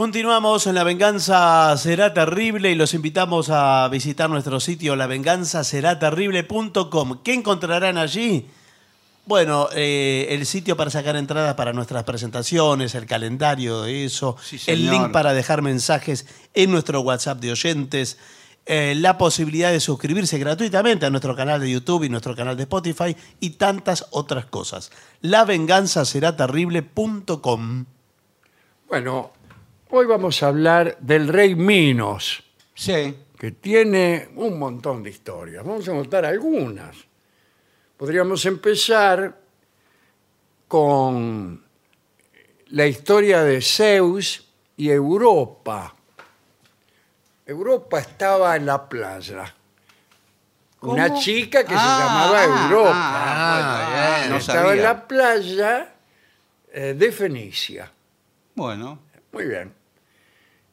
Continuamos en La Venganza Será Terrible y los invitamos a visitar nuestro sitio lavenganzaseraterrible.com. ¿Qué encontrarán allí? Bueno, eh, el sitio para sacar entradas para nuestras presentaciones, el calendario de eso, Sí, el link para dejar mensajes en nuestro WhatsApp de oyentes, eh, la posibilidad de suscribirse gratuitamente a nuestro canal de YouTube y nuestro canal de Spotify y tantas otras cosas. Lavenganzaseraterrible.com. Bueno, hoy vamos a hablar del rey Minos, Sí. que tiene un montón de historias. Vamos a contar algunas. Podríamos empezar con la historia de Zeus y Europa. Europa estaba en la playa. Una ¿Cómo? chica que Ah, se llamaba ah, Europa. ah, bueno, bien, no estaba sabía. en la playa eh, de Fenicia. Bueno. Muy bien.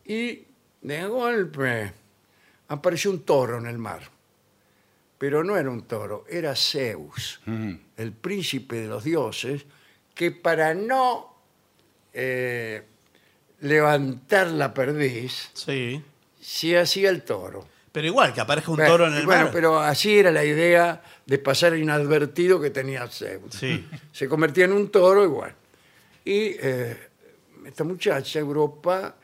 Y de golpe apareció un toro en el mar. Pero no era un toro, era Zeus, Ujú. el príncipe de los dioses, que para no eh, levantar la perdiz, Sí. se hacía el toro. Pero igual, que aparezca un Bueno, toro en el bueno, mar. pero así era la idea de pasar inadvertido que tenía Zeus. Sí. Se convertía en un toro igual. Y eh, esta muchacha, Europa,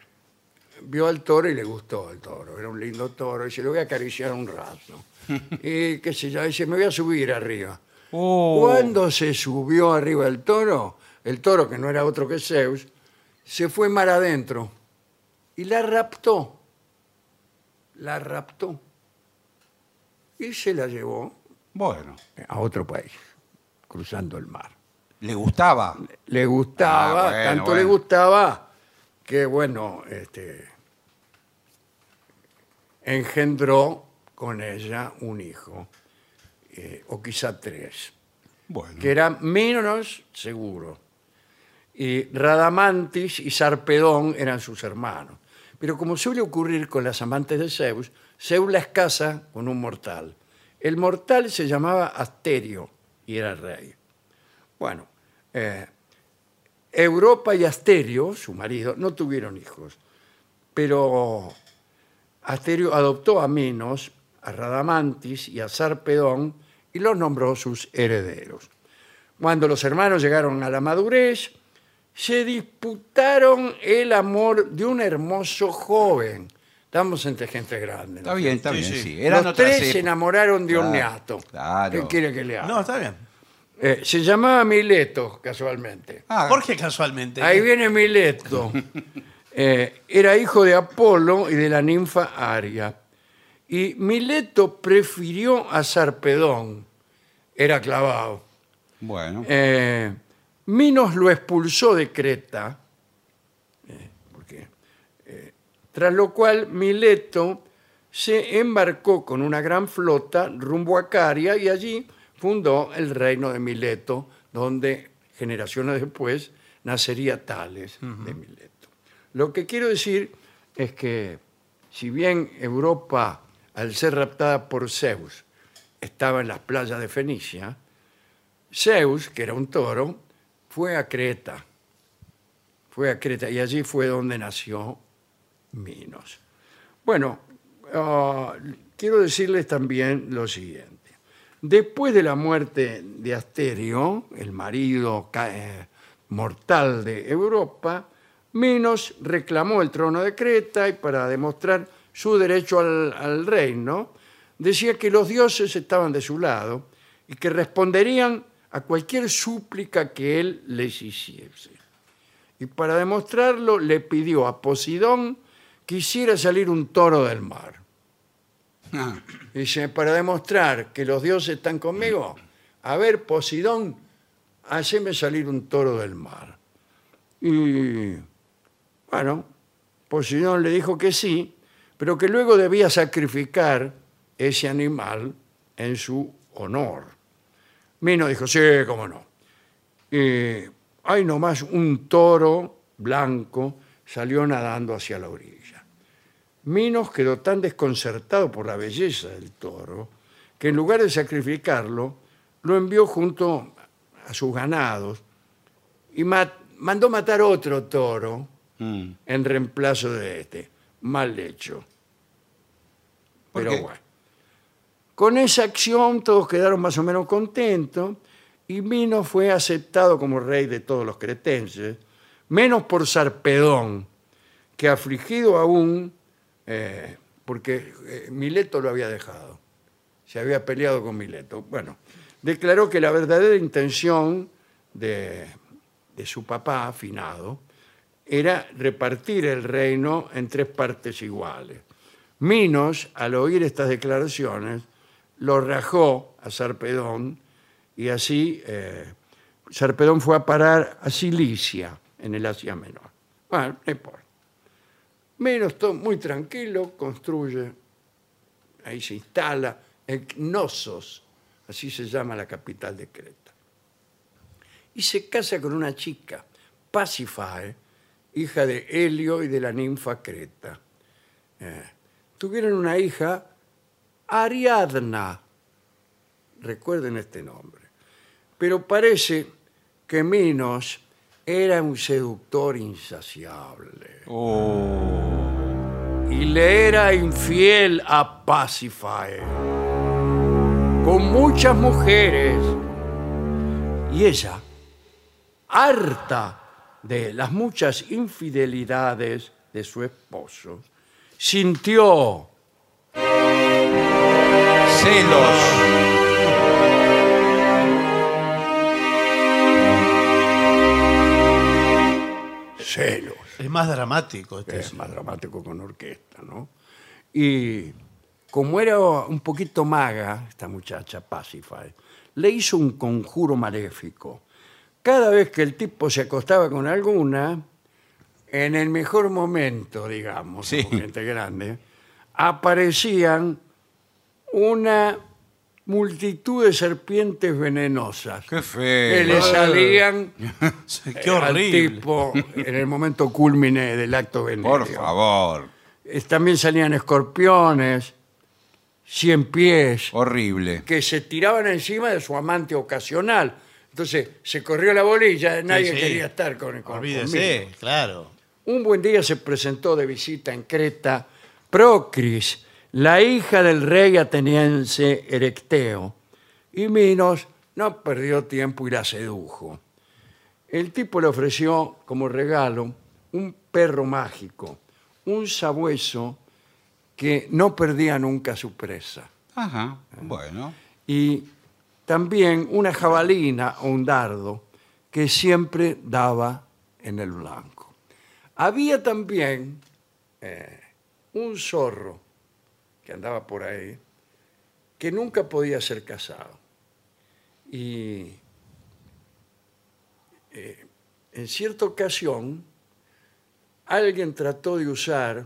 vio al toro y le gustó el toro. Era un lindo toro y se lo voy a acariciar un rato. y qué sé yo, dice, me voy a subir arriba. Oh. Cuando se subió arriba el toro, el toro, que no era otro que Zeus, se fue mar adentro y la raptó. La raptó. Y se la llevó Bueno. a otro país, cruzando el mar. ¿Le gustaba? Le gustaba, Ah, bueno, tanto le gustaba que, bueno, este, engendró con ella un hijo, eh, o quizá tres. Bueno. que eran Minos, seguro. Y Radamantis y Sarpedón eran sus hermanos. Pero como suele ocurrir con las amantes de Zeus, Zeus las casa con un mortal. El mortal se llamaba Asterio y era rey. Bueno, eh, Europa y Asterio, su marido, no tuvieron hijos. Pero Asterio adoptó a Minos, a Radamantis y a Sarpedón y los nombró sus herederos. Cuando los hermanos llegaron a la madurez, se disputaron el amor de un hermoso joven. Estamos entre gente grande. ¿no? Está bien, está Sí, bien, sí. sí. Eran los tres se enamoraron de un Claro, neato. claro. ¿Qué quiere que le haga? No, está bien. Eh, se llamaba Mileto, casualmente. Ah, Jorge casualmente. Ahí viene Mileto. Eh, era hijo de Apolo y de la ninfa Aria. Y Mileto prefirió a Sarpedón. Era clavado. Bueno. Eh, Minos lo expulsó de Creta, eh, porque, tras lo cual Mileto se embarcó con una gran flota rumbo a Caria y allí fundó el reino de Mileto, donde generaciones después nacería Tales de Mileto. Lo que quiero decir es que si bien Europa, al ser raptada por Zeus, estaba en las playas de Fenicia, Zeus, que era un toro, fue a Creta. Fue a Creta y allí fue donde nació Minos. Bueno, ah, quiero decirles también lo siguiente. Después de la muerte de Asterio, el marido eh, mortal de Europa, Minos reclamó el trono de Creta y para demostrar su derecho al, al reino, decía que los dioses estaban de su lado y que responderían a cualquier súplica que él les hiciese. Y para demostrarlo le pidió a Posidón que hiciera salir un toro del mar. Ah, Dice, para demostrar que los dioses están conmigo, a ver, Posidón, haceme salir un toro del mar. Y bueno, Posidón le dijo que sí, pero que luego debía sacrificar ese animal en su honor. Mino dijo, sí, cómo no. Y hay nomás un toro blanco salió nadando hacia la orilla. Minos quedó tan desconcertado por la belleza del toro que en lugar de sacrificarlo, lo envió junto a sus ganados y ma- mandó matar otro toro Mm. en reemplazo de este. Mal hecho. ¿Por Pero qué? bueno. Con esa acción todos quedaron más o menos contentos y Minos fue aceptado como rey de todos los cretenses, menos por Sarpedón, que afligido aún, eh, porque eh, Mileto lo había dejado, se había peleado con Mileto. Bueno, declaró que la verdadera intención de, de su papá, finado, era repartir el reino en tres partes iguales. Minos, al oír estas declaraciones, lo rajó a Sarpedón y así eh, Sarpedón fue a parar a Cilicia, en el Asia Menor. Bueno, no importa. Minos, todo muy tranquilo, construye, ahí se instala, en Knossos, así se llama la capital de Creta. Y se casa con una chica, Pasifae, hija de Helio y de la ninfa Creta. Eh, tuvieron una hija, Ariadna. Recuerden este nombre. Pero parece que Minos era un seductor insaciable Oh. y le era infiel a Pasifae con muchas mujeres y ella harta de las muchas infidelidades de su esposo sintió Celos. celos Es más dramático este. es más dramático con orquesta, ¿no? Y como era un poquito maga, esta muchacha, Pacify, le hizo un conjuro maléfico. Cada vez que el tipo se acostaba con alguna, en el mejor momento, digamos, Sí. como gente grande, aparecían una multitud de serpientes venenosas Qué que feo. le salían Qué al horrible. tipo en el momento culmine del acto. Por favor. También salían escorpiones, cien pies, Horrible. que se tiraban encima de su amante ocasional. Entonces se corrió la bolilla, nadie sí. quería estar con, con Olvídese, conmigo. claro. Un buen día se presentó de visita en Creta Procris, la hija del rey ateniense Erecteo, y Minos no perdió tiempo y la sedujo. El tipo le ofreció como regalo un perro mágico, un sabueso que no perdía nunca su presa, Ajá. Bueno. y también una jabalina o un dardo que siempre daba en el blanco. Había también eh, un zorro que andaba por ahí que nunca podía ser casado. Y eh, en cierta ocasión alguien trató de usar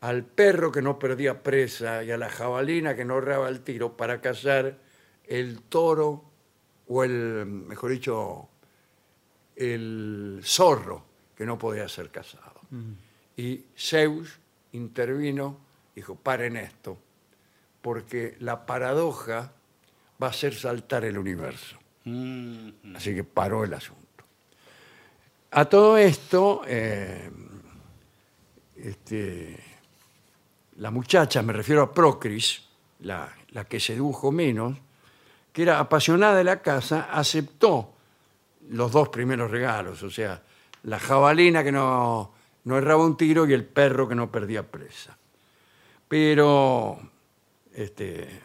al perro que no perdía presa y a la jabalina que no erraba el tiro para cazar el toro o el, mejor dicho, el zorro que no podía ser cazado. Y Zeus intervino, dijo, paren esto, porque la paradoja va a hacer saltar el universo. Mm. Así que paró el asunto. A todo esto, eh, este, la muchacha, me refiero a Procris, la, la que sedujo menos, que era apasionada de la casa, aceptó los dos primeros regalos, o sea, la jabalina que no, no erraba un tiro y el perro que no perdía presa. Pero este,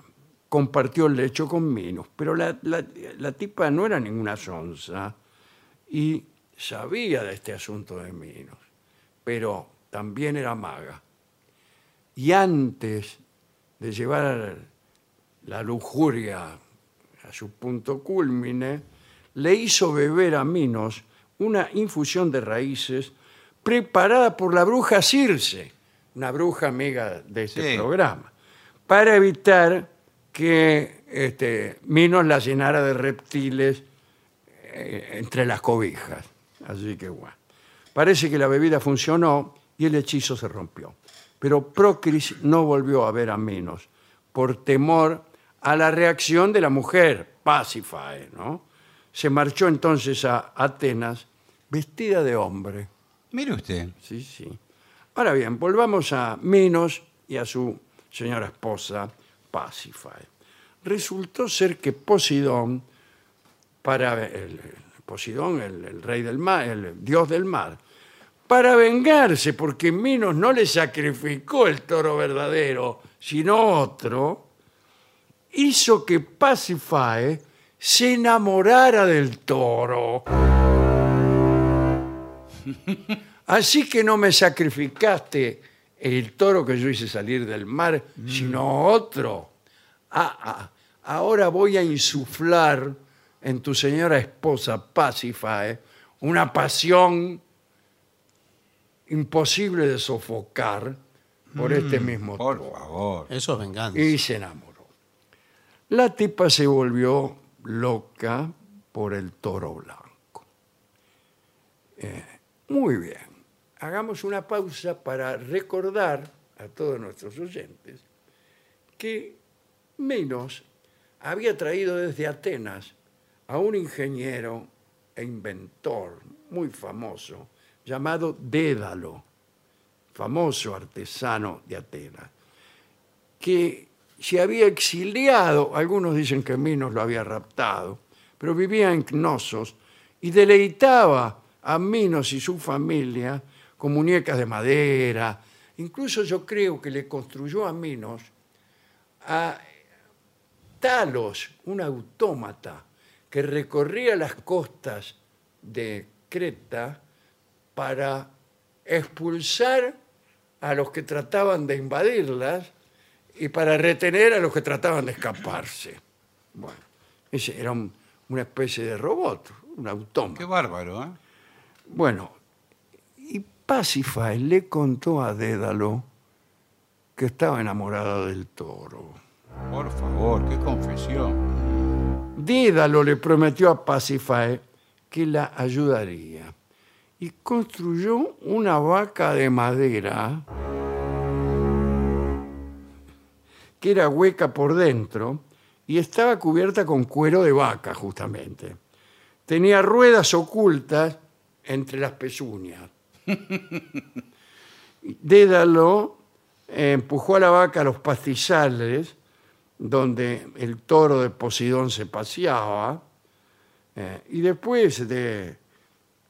compartió el lecho con Minos, pero la, la- la tipa no era ninguna sonza y sabía de este asunto de Minos, pero también era maga. Y antes de llevar la lujuria a su punto culmine, le hizo beber a Minos una infusión de raíces preparada por la bruja Circe, una bruja amiga de este Sí. programa, para evitar que este, Minos la llenara de reptiles eh, entre las cobijas. Así que bueno. Parece que la bebida funcionó y el hechizo se rompió. Pero Procris no volvió a ver a Minos por temor a la reacción de la mujer, Pasífae, ¿no? Se marchó entonces a Atenas vestida de hombre Mire usted. Sí, sí. Ahora bien, volvamos a Minos y a su señora esposa, Pasífae. Resultó ser que Posidón, para el, el- Posidón, el, el rey del mar, el dios del mar, para vengarse, porque Minos no le sacrificó el toro verdadero, sino otro, hizo que Pasífae se enamorara del toro. Así que no me sacrificaste el toro que yo hice salir del mar, sino otro. Ah, ah, ahora voy a insuflar en tu señora esposa Pasífae una pasión imposible de sofocar por este mismo Por toro. favor. Eso es venganza. Y se enamoró. La tipa se volvió loca por el toro blanco. Eh, muy bien. Hagamos una pausa para recordar a todos nuestros oyentes que Minos había traído desde Atenas a un ingeniero e inventor muy famoso llamado Dédalo, famoso artesano de Atenas que se había exiliado, algunos dicen que Minos lo había raptado, pero vivía en Cnosos y deleitaba a Minos y su familia con muñecas de madera. Incluso yo creo que le construyó a Minos a Talos, un autómata que recorría las costas de Creta para expulsar a los que trataban de invadirlas y para retener a los que trataban de escaparse. Bueno, ese era un- una especie de robot, un autómata. Qué bárbaro, ¿eh? Bueno, y Pasífae le contó a Dédalo que estaba enamorada del toro. Por favor, qué confesión. Dédalo le prometió a Pasífae que la ayudaría y construyó una vaca de madera que era hueca por dentro y estaba cubierta con cuero de vaca, justamente. Tenía ruedas ocultas entre las pezuñas. Dédalo empujó a la vaca a los pastizales donde el toro de Posidón se paseaba eh, y después de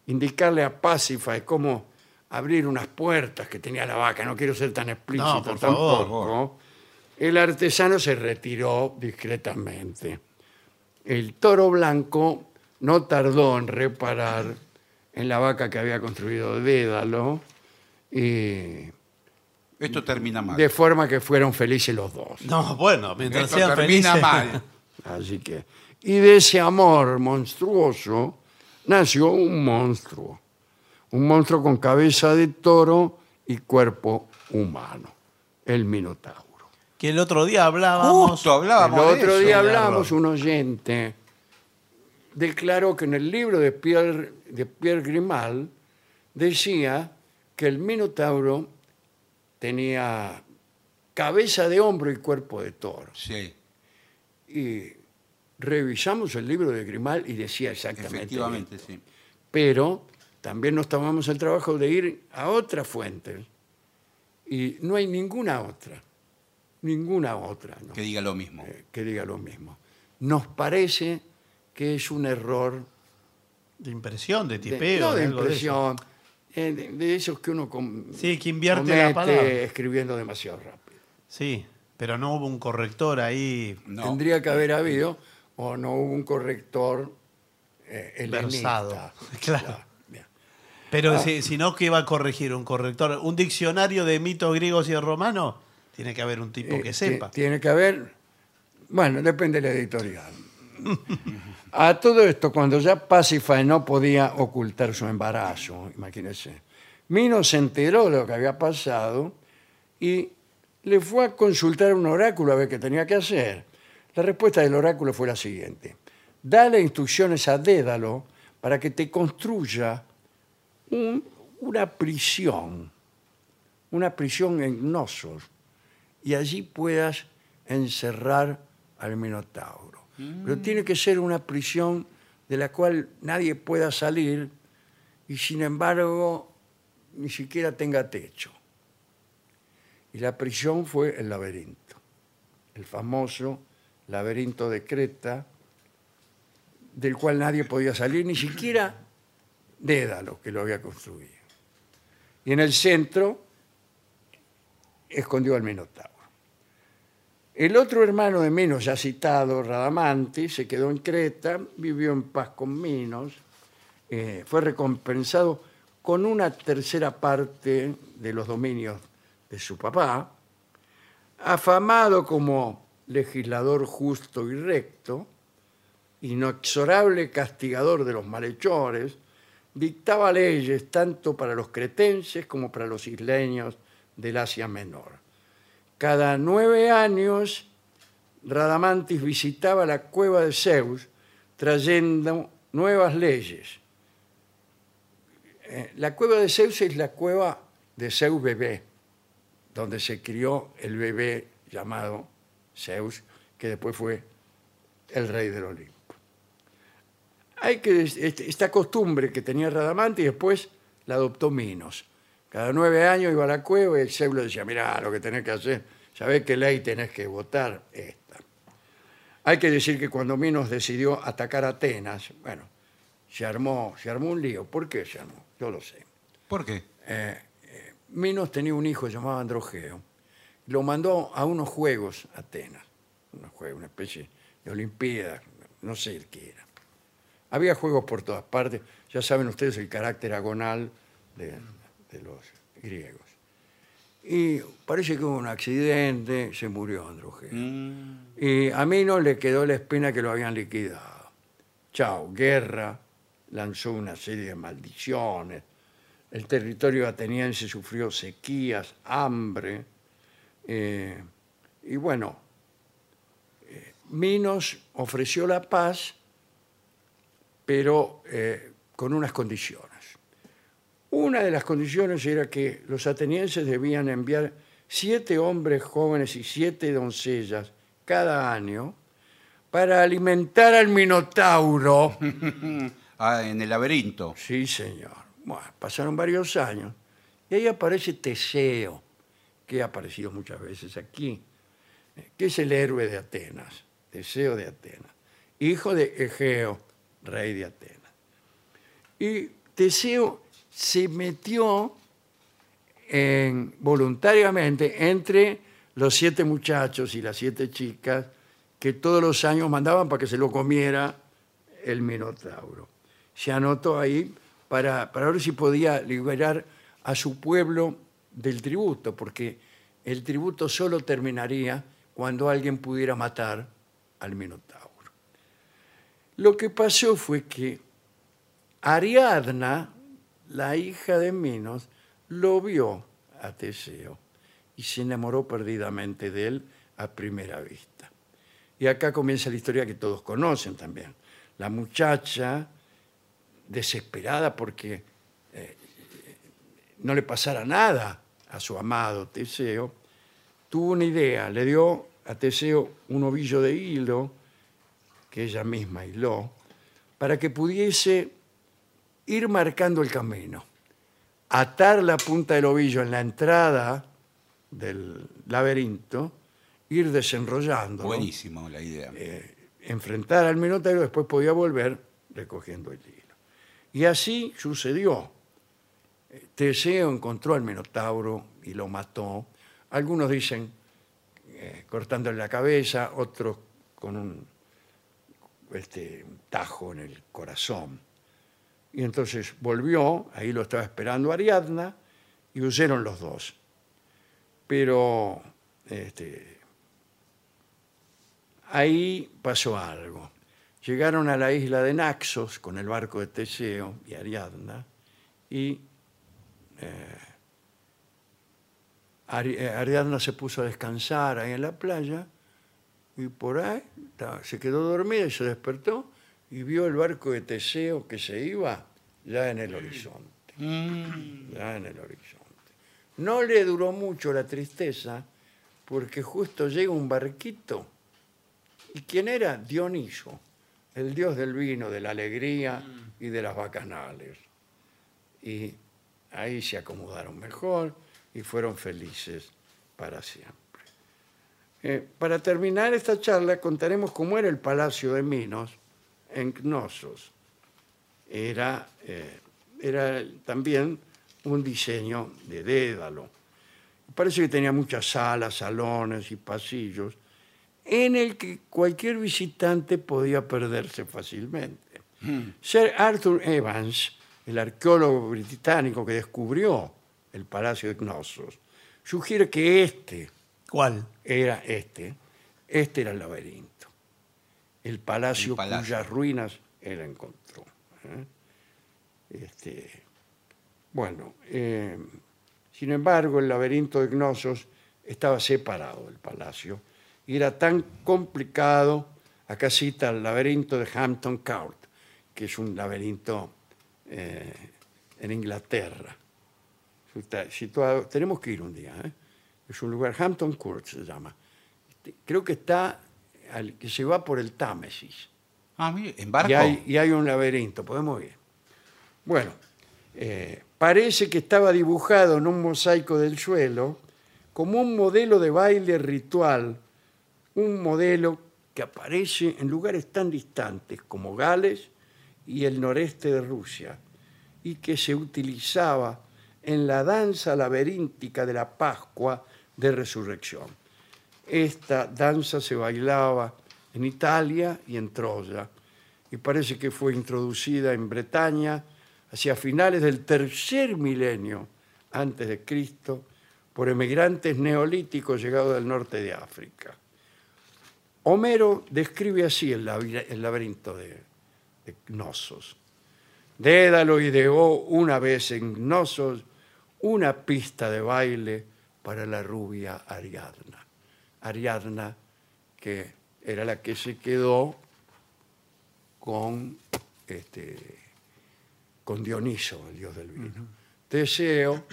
indicarle a Pasífae cómo abrir unas puertas que tenía la vaca, no quiero ser tan explícito No, por tampoco, el artesano se retiró discretamente. El toro blanco no tardó en reparar en la vaca que había construido Dédalo y Esto termina mal. de forma que fueron felices los dos. No, bueno, mientras Esto sean termina felices. mal. Así que, y de ese amor monstruoso nació un monstruo. Un monstruo con cabeza de toro y cuerpo humano, el Minotauro. Que el otro día hablábamos. Justo hablábamos el de otro eso. día hablamos, un oyente declaró que en el libro de Pierre, de Pierre Grimal decía que el Minotauro tenía cabeza de hombro y cuerpo de toro. Sí, Y revisamos el libro de Grimal y decía exactamente. efectivamente, esto. sí. Pero también nos tomamos el trabajo de ir a otras fuentes y no hay ninguna otra, ninguna otra ¿no? Que diga lo mismo. eh, que diga lo mismo. Nos parece que es un error De impresión, de de, tipeo. no de algo eso. impresión, eh, de, de esos que uno com- Sí, que invierte la palabra. escribiendo demasiado rápido. Sí, pero no hubo un corrector ahí No. Tendría que haber habido o no hubo un corrector eh, helenista. versado. Claro. Pero Ah. si, si no, ¿qué va a corregir un corrector? ¿Un diccionario de mitos griegos y romanos? Tiene que haber un tipo Eh, que sepa. Tiene que haber, bueno, depende de la editorial. A todo esto, cuando ya Pasífae no podía ocultar su embarazo, imagínense, Mino se enteró de lo que había pasado y le fue a consultar a un oráculo a ver qué tenía que hacer. La respuesta del oráculo fue la siguiente. Dale instrucciones a Dédalo para que te construya un- una prisión, una prisión en Gnosos, y allí puedas encerrar al Minotauro. Pero tiene que ser una prisión de la cual nadie pueda salir y sin embargo ni siquiera tenga techo. Y la prisión fue el laberinto, el famoso laberinto de Creta, del cual nadie podía salir, ni siquiera Dédalo, que lo había construido. Y en el centro escondió al Minotauro. El otro hermano de Minos, ya citado, Radamanti, se quedó en Creta, vivió en paz con Minos, eh, fue recompensado con una tercera parte de los dominios de su papá, afamado como legislador justo y recto, inexorable castigador de los malhechores, dictaba leyes tanto para los cretenses como para los isleños del Asia Menor. Cada nueve años, Radamantis visitaba la cueva de Zeus trayendo nuevas leyes. Eh, La cueva de Zeus es la cueva de Zeus bebé, donde se crió el bebé llamado Zeus, que después fue el rey del Olimpo. Hay que este- esta costumbre que tenía Radamante y después la adoptó Minos. Cada nueve años iba a la cueva y el Zeus le decía, mirá lo que tenés que hacer, sabés qué ley tenés que votar esta. Hay que decir que cuando Minos decidió atacar a Atenas, bueno, se armó, se armó un lío. ¿Por qué se armó? Yo lo sé. ¿Por qué? Minos tenía un hijo llamado Androgeo. Lo mandó a unos juegos a Atenas, unos juegos, una especie de olimpiada, no sé qué era. Había juegos por todas partes, ya saben ustedes el carácter agonal de, de los griegos. Y parece que hubo un accidente, se murió Androgeo. Y a Minos le quedó la espina que lo habían liquidado. Chao, guerra, lanzó una serie de maldiciones. El territorio ateniense sufrió sequías, hambre. eh, y bueno, eh, Minos ofreció la paz, pero eh, con unas condiciones. Una de las condiciones era que los atenienses debían enviar siete hombres jóvenes y siete doncellas cada año para alimentar al Minotauro. Ah, en el laberinto. Sí, señor. Bueno, pasaron varios años y ahí aparece Teseo, que ha aparecido muchas veces aquí, que es el héroe de Atenas, Teseo de Atenas, hijo de Egeo, rey de Atenas. Y Teseo se metió en- voluntariamente entre los siete muchachos y las siete chicas que todos los años mandaban para que se lo comiera el Minotauro. Se anotó ahí para, para ver si podía liberar a su pueblo del tributo, porque el tributo solo terminaría cuando alguien pudiera matar al Minotauro. Lo que pasó fue que Ariadna, la hija de Minos, lo vio a Teseo y se enamoró perdidamente de él a primera vista. Y acá comienza la historia que todos conocen también. La muchacha, desesperada porque eh, no le pasara nada a su amado Teseo, tuvo una idea, le dio a Teseo un ovillo de hilo que ella misma hiló, para que pudiese ir marcando el camino, atar la punta del ovillo en la entrada del laberinto, ir desenrollando, Buenísimo la idea. Eh, enfrentar al Minotauro, después podía volver recogiendo el hilo. Y así sucedió. Eh, Teseo encontró al Minotauro y lo mató. Algunos dicen eh, cortándole la cabeza, otros con un, este, un tajo en el corazón. Y entonces volvió, ahí lo estaba esperando Ariadna, y huyeron los dos. Pero este, ahí pasó algo. Llegaron a la isla de Naxos con el barco de Teseo y Ariadna, y eh, eh, Ariadna se puso a descansar ahí en la playa, y por ahí se quedó dormida y se despertó y vio el barco de Teseo que se iba ya en el horizonte. Ya en el horizonte. No le duró mucho la tristeza porque justo llega un barquito. ¿Y quién era? Dioniso, el dios del vino, de la alegría y de las bacanales. Y ahí se acomodaron mejor y fueron felices para siempre. Eh, para terminar esta charla contaremos cómo era el Palacio de Minos en Cnosos. Era, eh, era también un diseño de Dédalo. Parece que tenía muchas salas, salones y pasillos en el que cualquier visitante podía perderse fácilmente. Sir Arthur Evans, el arqueólogo británico que descubrió el Palacio de Cnosos, sugiere que este ¿Cuál? era este, este era el laberinto, el palacio, El palacio. cuyas ruinas él encontró. ¿eh? Este, bueno, eh, sin embargo, el laberinto de Gnosos estaba separado del palacio y era tan complicado, acá cita el laberinto de Hampton Court, que es un laberinto eh, en Inglaterra. Está situado, tenemos que ir un día, ¿eh? es un lugar, Hampton Court se llama. Este, Creo que está, al- que se va por el Támesis. Ah, mire, en barco. Y hay, y hay un laberinto, podemos ir. Bueno, eh, parece que estaba dibujado en un mosaico del suelo como un modelo de baile ritual, un modelo que aparece en lugares tan distantes como Gales y el noreste de Rusia, y que se utilizaba en la danza laberíntica de la Pascua de Resurrección. Esta danza se bailaba en Italia y en Troya y parece que fue introducida en Bretaña hacia finales del tercer milenio antes de Cristo por emigrantes neolíticos llegados del norte de África. Homero describe así el, laberinto de, de Gnosos. Dédalo ideó una vez en Gnosos una pista de baile para la rubia Ariadna. Ariadna, que era la que se quedó con, este, con Dioniso, el dios del vino. Teseo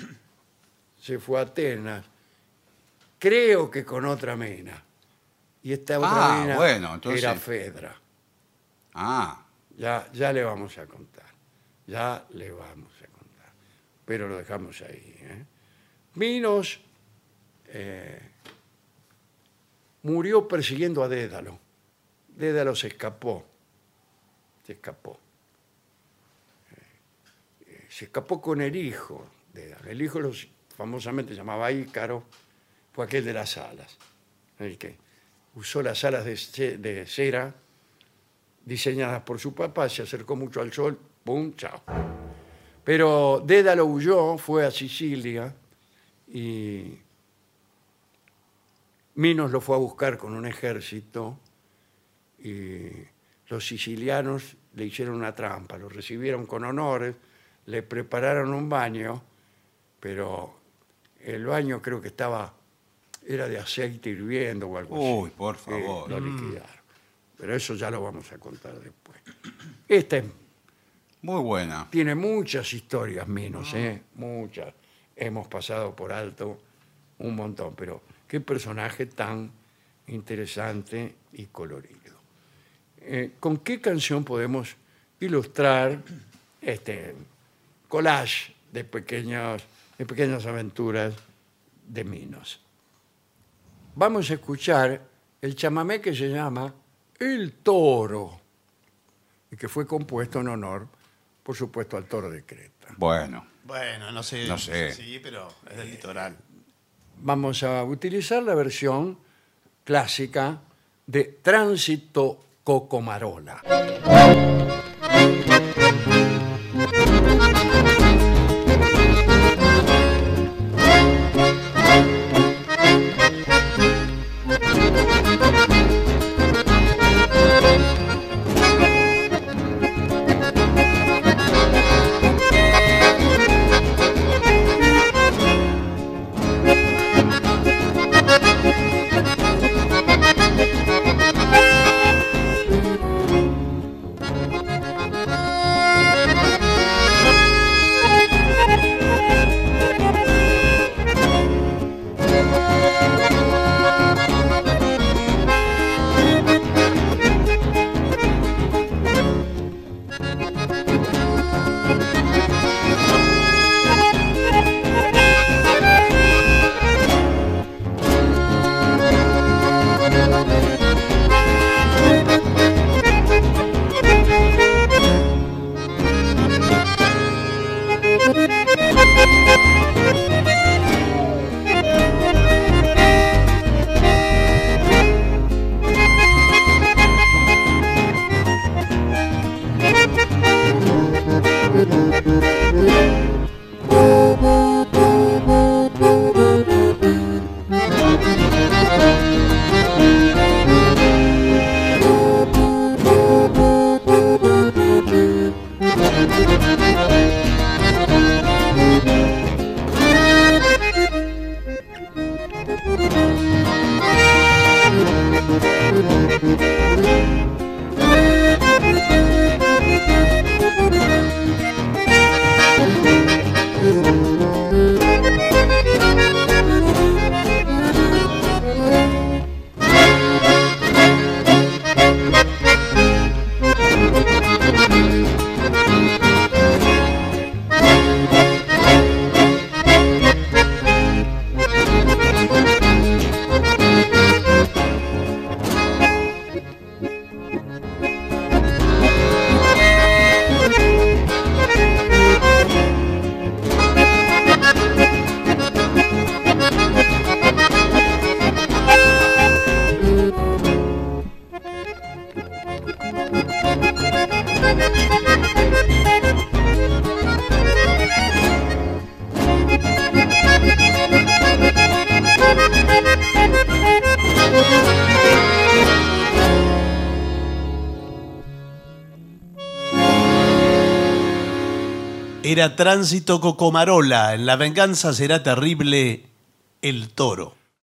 se fue a Atenas, creo que con otra mena. Y esta otra Ah, mena bueno, entonces- era Fedra. Ah, Ya, ya le vamos a contar. Ya le vamos a contar. Pero lo dejamos ahí. ¿eh? Minos eh, murió persiguiendo a Dédalo. Dédalo se escapó. Se escapó. Eh, se escapó con el hijo. Dédalo. El hijo los famosamente llamaba Ícaro. Fue aquel de las alas. El que usó las alas de, de cera diseñadas por su papá, se acercó mucho al sol, ¡pum! ¡Chao! Pero Dédalo huyó, fue a Sicilia y Minos lo fue a buscar con un ejército y los sicilianos le hicieron una trampa, lo recibieron con honores, le prepararon un baño, pero el baño creo que estaba, era de aceite hirviendo o algo así. Uy, por Eh, favor. lo liquidaron. Pero eso ya lo vamos a contar después. Esta es- muy buena. tiene muchas historias menos, ¿eh? Muchas. Hemos pasado por alto un montón, pero qué personaje tan interesante y colorido. Eh, ¿Con qué canción podemos ilustrar este collage de, pequeños, de pequeñas aventuras de Minos? Vamos a escuchar el chamamé que se llama El Toro y que fue compuesto en honor, por supuesto, al toro de Creta. Bueno, Bueno, no sé. No sé. Sí, pero es del litoral. Vamos a utilizar la versión clásica de Tránsito Cocomarola. Era Tránsito Cocomarola. En la venganza será terrible el toro.